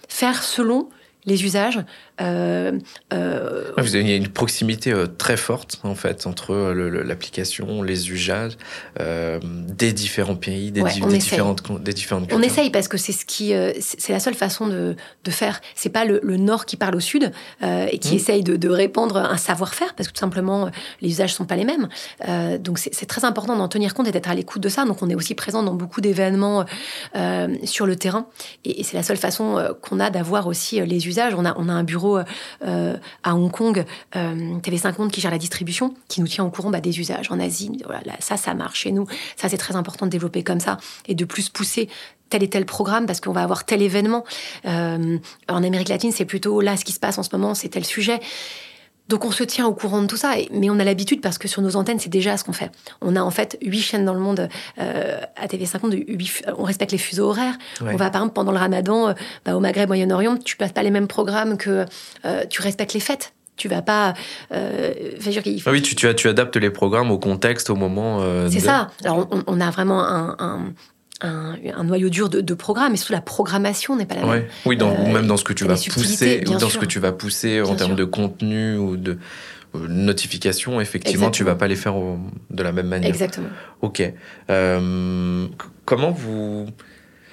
faire selon les usages euh, euh, il y a une proximité euh, très forte en fait entre l'application, les usages des différents pays, des, différentes, des différentes cultures. On essaye parce que c'est ce qui, c'est la seule façon de, de faire. C'est pas le, Nord qui parle au Sud et qui mmh. essaye de, répandre un savoir-faire parce que tout simplement les usages sont pas les mêmes. donc c'est très important d'en tenir compte et d'être à l'écoute de ça. Donc on est aussi présent dans beaucoup d'événements sur le terrain et, et c'est la seule façon qu'on a d'avoir aussi les usages. On a, on a un bureau euh, à Hong Kong, euh, TV5 Monde qui gère la distribution, qui nous tient au courant bah, des usages en Asie. Voilà, ça, ça marche chez nous. Ça, c'est très important de développer comme ça et de plus pousser tel et tel programme parce qu'on va avoir tel événement. Euh, en Amérique latine, c'est plutôt là ce qui se passe en ce moment, c'est tel sujet. Donc on se tient au courant de tout ça, mais on a l'habitude parce que sur nos antennes, c'est déjà ce qu'on fait. On a en fait huit chaînes dans le monde euh, à TV50, on respecte les fuseaux horaires. On va par exemple pendant le ramadan, euh, bah, au Maghreb, Moyen-Orient, tu passes pas les mêmes programmes que euh, tu respectes les fêtes. Tu vas pas. Euh, ah oui, tu, tu, tu, adaptes les programmes au contexte, au moment. c'est ça. Alors on, on, a vraiment un, un, noyau dur de, de, programme, et surtout la programmation n'est pas la même. Oui, dans, ou même dans ce que tu vas pousser, dans ce que tu vas pousser en termes de contenu ou de notification, effectivement, tu vas pas les faire de la même manière. Exactement. Ok. Euh, comment vous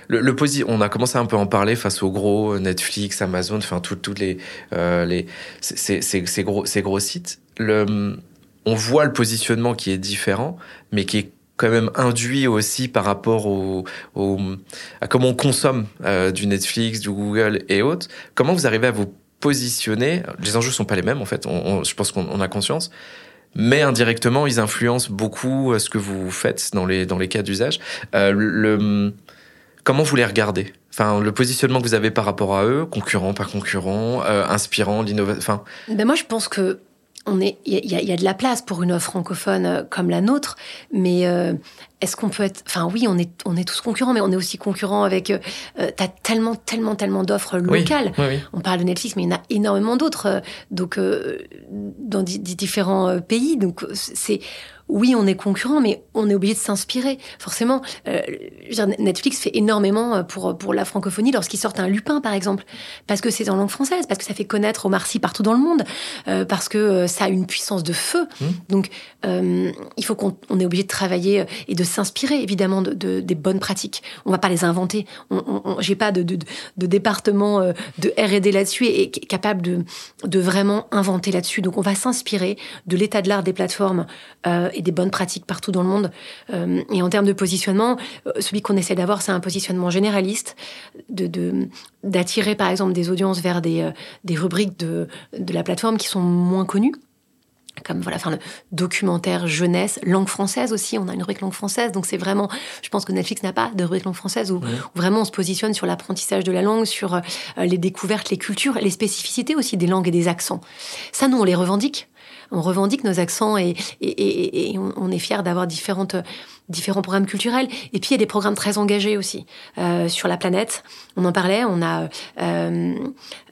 le, le on a commencé un peu à en parler face aux gros Netflix, Amazon, enfin tous les euh, les ces, ces, ces, gros ces gros sites. Le, on voit le positionnement qui est différent, mais qui est quand même induit aussi par rapport au, à comment on consomme euh, du Netflix, du Google et autres. Comment vous arrivez à vous positionner? Les enjeux sont pas les mêmes en fait. je pense qu'on a conscience. Mais indirectement, ils influencent beaucoup euh, ce que vous faites dans les, dans les cas d'usage. Euh, comment vous les regardez? Enfin, le positionnement que vous avez par rapport à eux, concurrent, pas concurrent, inspirant, l'innovation. Ben moi, je pense que on est, il y, a de la place pour une offre francophone euh, comme la nôtre, mais euh, est-ce qu'on peut être, enfin oui, on est, on est tous concurrents, mais on est aussi concurrents avec. Euh, euh T'as tellement, tellement, tellement d'offres locales. On parle de Netflix, mais il y en a énormément d'autres, donc dans différents pays. Donc c'est oui, on est concurrent, mais on est obligé de s'inspirer. Forcément, euh, Netflix fait énormément pour, pour la francophonie lorsqu'ils sortent un Lupin, par exemple, parce que c'est en langue française, parce que ça fait connaître Omar Sy partout dans le monde, euh, parce que euh, ça a une puissance de feu. Mmh. Donc, euh, il faut qu'on on est obligé de travailler et de s'inspirer, évidemment, de, de, des bonnes pratiques. On va pas les inventer. On, on, J'ai pas de, de, de département euh, de R&D là-dessus et, et capable de, de vraiment inventer là-dessus. Donc, on va s'inspirer de l'état de l'art des plateformes euh, et des bonnes pratiques partout dans le monde. Euh, et en termes de positionnement, euh, celui qu'on essaie d'avoir, c'est un positionnement généraliste, de d'attirer par exemple des audiences vers des, euh, des rubriques de, de la plateforme qui sont moins connues comme voilà, enfin, le documentaire jeunesse, langue française aussi. On a une rubrique langue française, donc c'est vraiment. Je pense que Netflix n'a pas de rubrique langue française où, vraiment on se positionne sur l'apprentissage de la langue, sur les découvertes, les cultures, les spécificités aussi des langues et des accents. Ça, nous, on les revendique on revendique nos accents et, on, est fier d'avoir différents programmes culturels. Et puis il y a des programmes très engagés aussi euh, sur la planète. On en parlait. On a euh,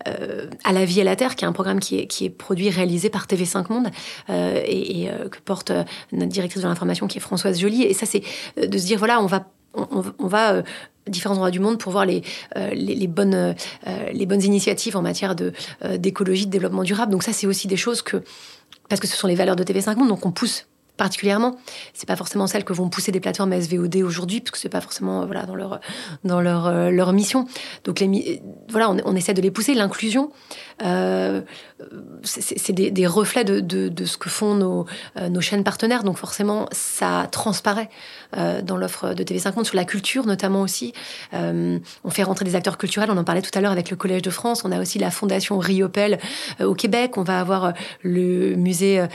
euh, à la vie et la terre, qui est un programme qui est, produit, réalisé par TV5 Monde et, que porte notre directrice de l'information, qui est Françoise Joly. Et ça, c'est de se dire voilà, on va différents endroits du monde pour voir les, bonnes, les bonnes initiatives en matière de, d'écologie, de développement durable. Donc ça, c'est aussi des choses que, parce que ce sont les valeurs de TV5 Monde, donc on pousse particulièrement. C'est pas forcément celles que vont pousser des plateformes SVOD aujourd'hui, parce que c'est pas forcément voilà dans leur dans leur leur mission. Donc les voilà, on, essaie de les pousser. L'inclusion, euh, c'est des, reflets de, de, ce que font nos, euh, nos chaînes partenaires. Donc forcément, ça transparaît euh, dans l'offre de TV5 Monde sur la culture notamment aussi. Euh, on fait rentrer des acteurs culturels. On en parlait tout à l'heure avec le Collège de France. On a aussi la Fondation Riopel euh, au Québec. On va avoir euh, le musée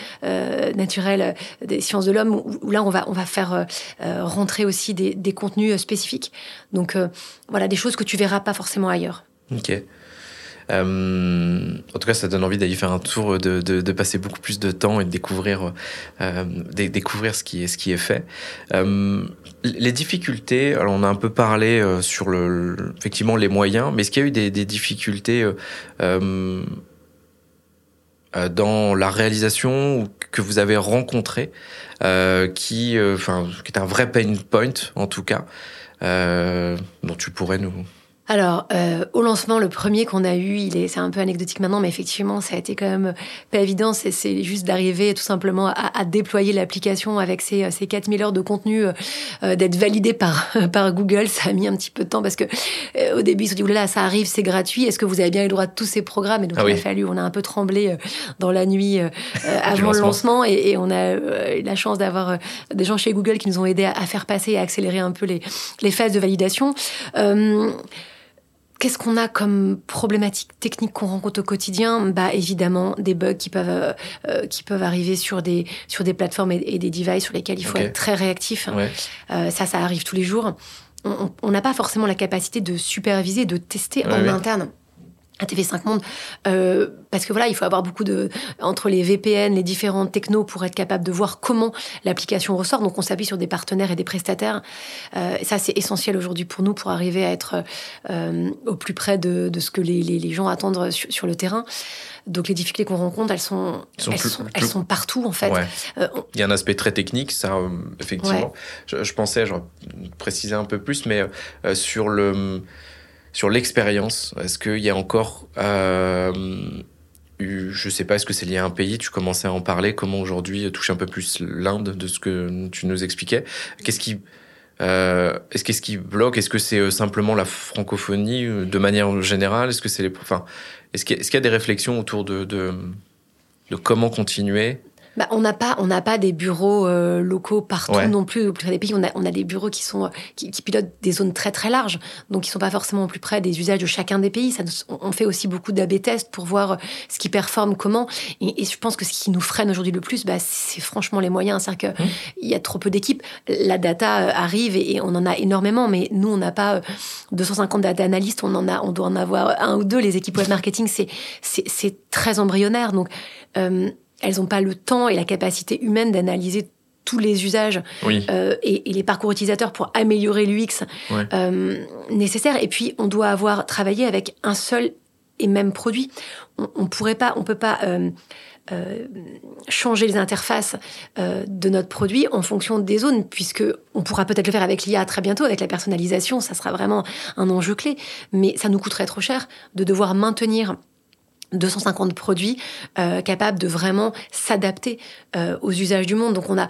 naturel sciences de l'homme où, là on va on va faire rentrer aussi des, des contenus spécifiques. Donc voilà des choses que tu verras pas forcément ailleurs. Ok. Euh, en tout cas, ça donne envie d'aller faire un tour, de, de, passer beaucoup plus de temps et de découvrir, euh, découvrir ce qui est, ce qui est fait. Euh, les difficultés, alors on a un peu parlé euh, sur le, effectivement les moyens, mais est-ce qu'il y a eu des, des difficultés euh, euh, dans la réalisation que vous avez rencontré, qui, enfin, qui est un vrai pain point en tout cas, dont tu pourrais nous alors, euh, au lancement, le premier qu'on a eu, il est, c'est un peu anecdotique maintenant, mais effectivement, ça a été quand même pas évident. C'est, c'est juste d'arriver tout simplement à, à déployer l'application avec ces, ces 4000 heures de contenu, euh, d'être validé par, par Google. Ça a mis un petit peu de temps parce que euh, au début, ils se sont dit, là, ça arrive, c'est gratuit. Est-ce que vous avez bien eu le droit de tous ces programmes? Et donc, ah il oui. a fallu, on a un peu tremblé euh, dans la nuit euh, avant le lancement et, et, on a eu la chance d'avoir des gens chez Google qui nous ont aidés à, à, faire passer et à accélérer un peu les, les phases de validation. Qu'est-ce qu'on a comme problématique technique qu'on rencontre au quotidien? Bah évidemment des bugs qui peuvent euh, qui peuvent arriver sur des sur des plateformes et, et des devices sur lesquels il faut okay. être très réactif. Ouais. Euh, ça, ça arrive tous les jours. On n'a pas forcément la capacité de superviser, de tester ouais, en interne à TV5 Monde euh, parce que voilà il faut avoir beaucoup de entre les VPN les différentes technos pour être capable de voir comment l'application ressort. Donc on s'appuie sur des partenaires et des prestataires. Euh, et ça c'est essentiel aujourd'hui pour nous pour arriver à être euh, au plus près de, de ce que les, les, les gens attendent sur, sur, le terrain. Donc les difficultés qu'on rencontre elles sont elles sont, elles, plus, sont, plus... elles sont, partout en fait. Ouais. On... il y a un aspect très technique ça effectivement. Ouais. je, je, pensais je préciser un peu plus mais sur le sur l'expérience, est-ce qu'il y a encore, euh, je sais pas, est-ce que c'est lié à un pays? Tu commençais à en parler. Comment aujourd'hui touche un peu plus l'Inde de ce que tu nous expliquais? Qu'est-ce qui euh, est-ce qu'est-ce qui bloque? Est-ce que c'est euh, simplement la francophonie euh, de manière générale? Est-ce que c'est les, enfin, est-ce qu'il y, y, a des réflexions autour de, de, de comment continuer bah, on n'a pas, on n'a pas des bureaux euh, locaux partout ouais. non plus. Au plus près des pays, on a, on a des bureaux qui sont, qui, qui, pilotent des zones très très larges, donc ils sont pas forcément au plus près des usages de chacun des pays. Ça, on fait aussi beaucoup d'AB tests pour voir ce qui performe comment. Et, et, je pense que ce qui nous freine aujourd'hui le plus, bah, c'est franchement les moyens. C'est-à-dire qu'il mmh. y a trop peu d'équipes. La data euh, arrive et, et, on en a énormément, mais nous, on n'a pas 250 euh, data analystes. On en a, on doit en avoir un ou deux. Les équipes web marketing, c'est, c'est très embryonnaire. Donc euh, elles n'ont pas le temps et la capacité humaine d'analyser tous les usages oui. euh, et, et, les parcours utilisateurs pour améliorer l'UX ouais. euh, nécessaire. Et puis, on doit avoir travaillé avec un seul et même produit. On, on pourrait pas, on peut pas euh, changer les interfaces de notre produit en fonction des zones, puisque on pourra peut-être le faire avec l'IA très bientôt, avec la personnalisation, ça sera vraiment un enjeu clé. Mais ça nous coûterait trop cher de devoir maintenir 250 produits euh, capables de vraiment s'adapter euh, aux usages du monde. Donc on a,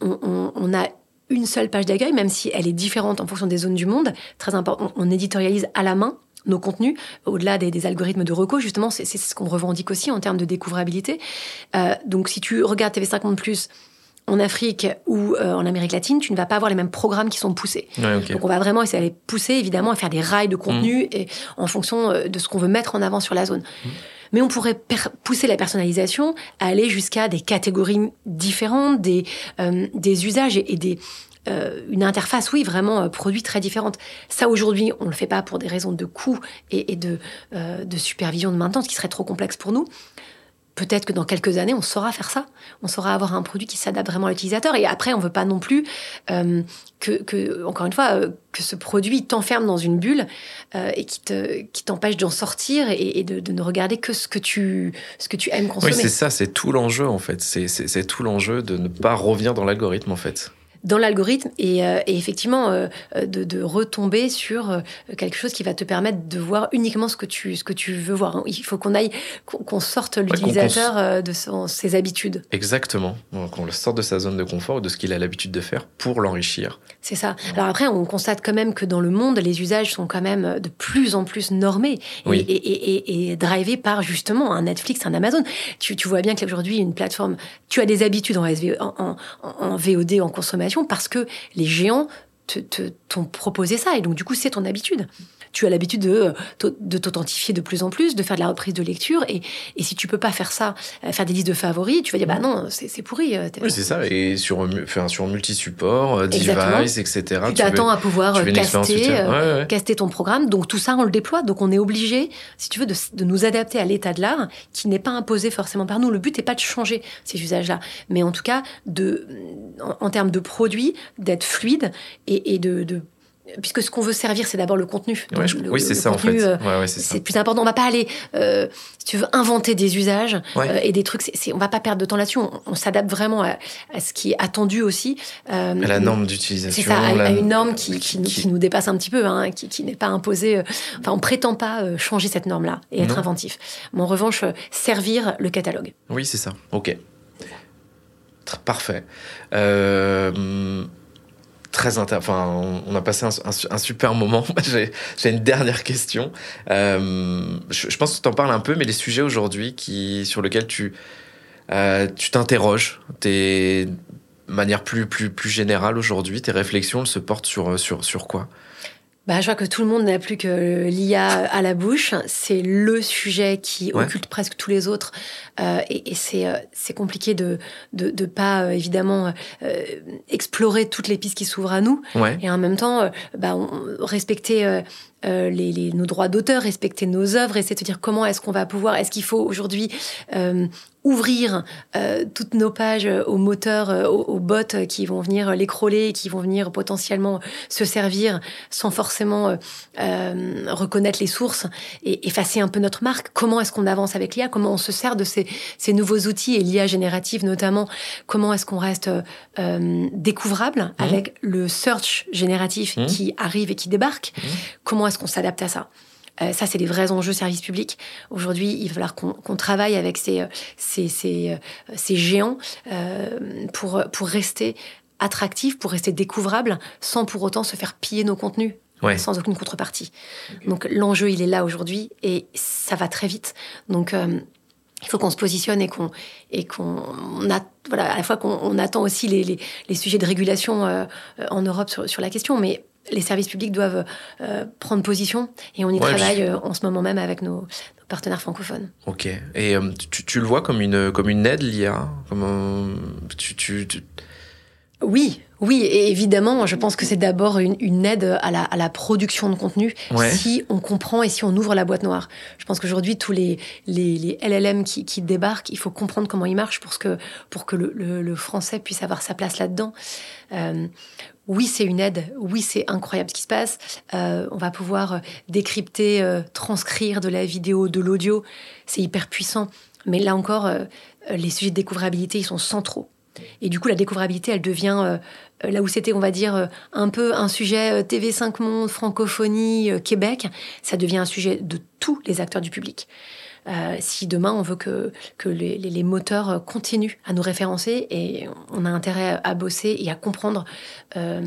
on, on, on a une seule page d'accueil, même si elle est différente en fonction des zones du monde. Très important, on, on éditorialise à la main nos contenus, au-delà des, des, algorithmes de reco, justement, c'est ce qu'on revendique aussi en termes de découvrabilité. Euh, donc si tu regardes TV50 ⁇ en Afrique ou euh, en Amérique latine, tu ne vas pas avoir les mêmes programmes qui sont poussés. Ouais, okay. Donc on va vraiment essayer de les pousser, évidemment, à faire des rails de contenu mmh. et en fonction de ce qu'on veut mettre en avant sur la zone. Mmh mais on pourrait pousser la personnalisation à aller jusqu'à des catégories différentes, des, euh, usages et, euh, une interface, oui, vraiment euh, produit très différente. Ça, aujourd'hui, on ne le fait pas pour des raisons de coût et, euh, de supervision de maintenance qui serait trop complexe pour nous. Peut-être que dans quelques années, on saura faire ça. On saura avoir un produit qui s'adapte vraiment à l'utilisateur. Et après, on veut pas non plus euh, que, encore une fois, euh, que ce produit t'enferme dans une bulle euh, et qui te, qui t'empêche d'en sortir et, de, ne regarder que ce que tu, ce que tu aimes consommer. Oui, c'est ça, c'est tout l'enjeu en fait. C'est tout l'enjeu de ne pas revenir dans l'algorithme en fait dans l'algorithme et, euh, effectivement euh, de, de, retomber sur euh, quelque chose qui va te permettre de voir uniquement ce que tu, ce que tu veux voir. Il faut qu'on aille, qu'on sorte l'utilisateur de ses habitudes. Exactement. Qu'on le sorte de sa zone de confort ou de ce qu'il a l'habitude de faire pour l'enrichir. C'est ça. Alors après, on constate quand même que dans le monde, les usages sont quand même de plus en plus normés et, et, et, drivés par justement un Netflix, un Amazon. Tu, tu vois bien qu'aujourd'hui, une plateforme, tu as des habitudes en, en, en, en VOD, en consommation parce que les géants t'ont proposé ça. Et donc du coup c'est ton habitude tu as l'habitude de, de t'authentifier de plus en plus, de faire de la reprise de lecture. Et, et si tu peux pas faire ça, euh, faire des listes de favoris, tu vas dire, bah non, c'est pourri. Euh, oui, c'est ça. Et sur, enfin, sur multi-support, euh, device, etc. Tu, t'attends à pouvoir caster, caster ton programme. Donc tout ça, on le déploie. Donc on est obligé, si tu veux, de, de nous adapter à l'état de l'art qui n'est pas imposé forcément par nous. Le but n'est pas de changer ces usages-là, mais en tout cas, de, en, termes de produits, d'être fluide et, et de, de puisque ce qu'on veut servir, c'est d'abord le contenu. oui, c'est ça en fait. Euh, c'est plus important. On va pas aller, euh, si tu veux, inventer des usages euh, et des trucs. C on va pas perdre de temps là-dessus. On, s'adapte vraiment à, ce qui est attendu aussi. à la norme d'utilisation. C'est ça, à, une norme qui, qui, nous dépasse un petit peu, hein, qui, n'est pas imposée. enfin, on prétend pas changer cette norme-là et être inventif. Mais en revanche, servir le catalogue. Oui, c'est ça. Ok. Parfait. Euh très Enfin, on a passé un, super moment. J'ai une dernière question. Euh, je, pense que tu en parles un peu, mais les sujets aujourd'hui qui sur lesquels tu euh, tu t'interroges, tes manières plus plus plus générales aujourd'hui, tes réflexions, se portent sur sur sur quoi? Bah, je vois que tout le monde n'a plus que l'IA à la bouche. C'est le sujet qui occulte presque tous les autres. Euh, et, et c'est, euh, c'est compliqué de de, de pas, euh, évidemment, euh, explorer toutes les pistes qui s'ouvrent à nous. Et en même temps, bah, on, respecter les, les, nos droits d'auteur, respecter nos œuvres, et c'est de dire comment est-ce qu'on va pouvoir, est-ce qu'il faut aujourd'hui ouvrir euh, toutes nos pages aux moteurs, euh, aux, bots qui vont venir les crawler, qui vont venir potentiellement se servir sans forcément euh, reconnaître les sources et effacer un peu notre marque. Comment est-ce qu'on avance avec l'IA Comment on se sert de ces, ces nouveaux outils et l'IA générative notamment? Comment est-ce qu'on reste découvrable mmh. avec le search génératif mmh. qui arrive et qui débarque? Mmh. Comment est-ce qu'on s'adapte à ça euh, ça, c'est des vrais enjeux service public. Aujourd'hui, il va falloir qu'on travaille avec ces, euh, ces, ces, euh, ces géants pour, pour rester attractif, pour rester découvrable, sans pour autant se faire piller nos contenus. sans aucune contrepartie. Donc l'enjeu, il est là aujourd'hui et ça va très vite. Donc il faut qu'on se positionne et qu'on et qu'on a voilà à la fois qu'on attend aussi les, les, les, sujets de régulation en Europe sur, sur la question, mais les services publics doivent euh, prendre position et on y travaille euh, en ce moment même avec nos, partenaires francophones. Ok. Et euh, tu, tu, le vois comme une, comme une aide, l'IA comme tu, tu, Oui, oui, et évidemment, je pense que c'est d'abord une, une, aide à la, à la, production de contenu si on comprend et si on ouvre la boîte noire. Je pense qu'aujourd'hui, tous les, les, les, LLM qui, qui, débarquent, il faut comprendre comment ils marchent pour que, pour que le, le, le français puisse avoir sa place là-dedans. Euh, oui, c'est une aide. Oui, c'est incroyable ce qui se passe. Euh, on va pouvoir euh, décrypter, euh, transcrire de la vidéo, de l'audio. C'est hyper puissant. Mais là encore, les sujets de découvrabilité, ils sont centraux. Et du coup, la découvrabilité, elle devient là où c'était, on va dire, un peu un sujet TV5 Monde, francophonie, Québec. Ça devient un sujet de tous les acteurs du public. Euh, si demain on veut que, que les, les, moteurs continuent à nous référencer et on a intérêt à bosser et à comprendre euh,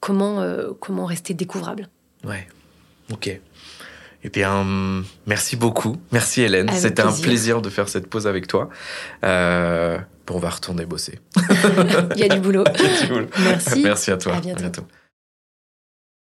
comment, euh, comment rester découvrable. Ouais, ok. Eh bien, merci beaucoup. Merci Hélène. C'était un plaisir de faire cette pause avec toi. Euh, on va retourner bosser. Il y a du boulot. Il y a du boulot. Merci. Merci à toi. À bientôt. À bientôt.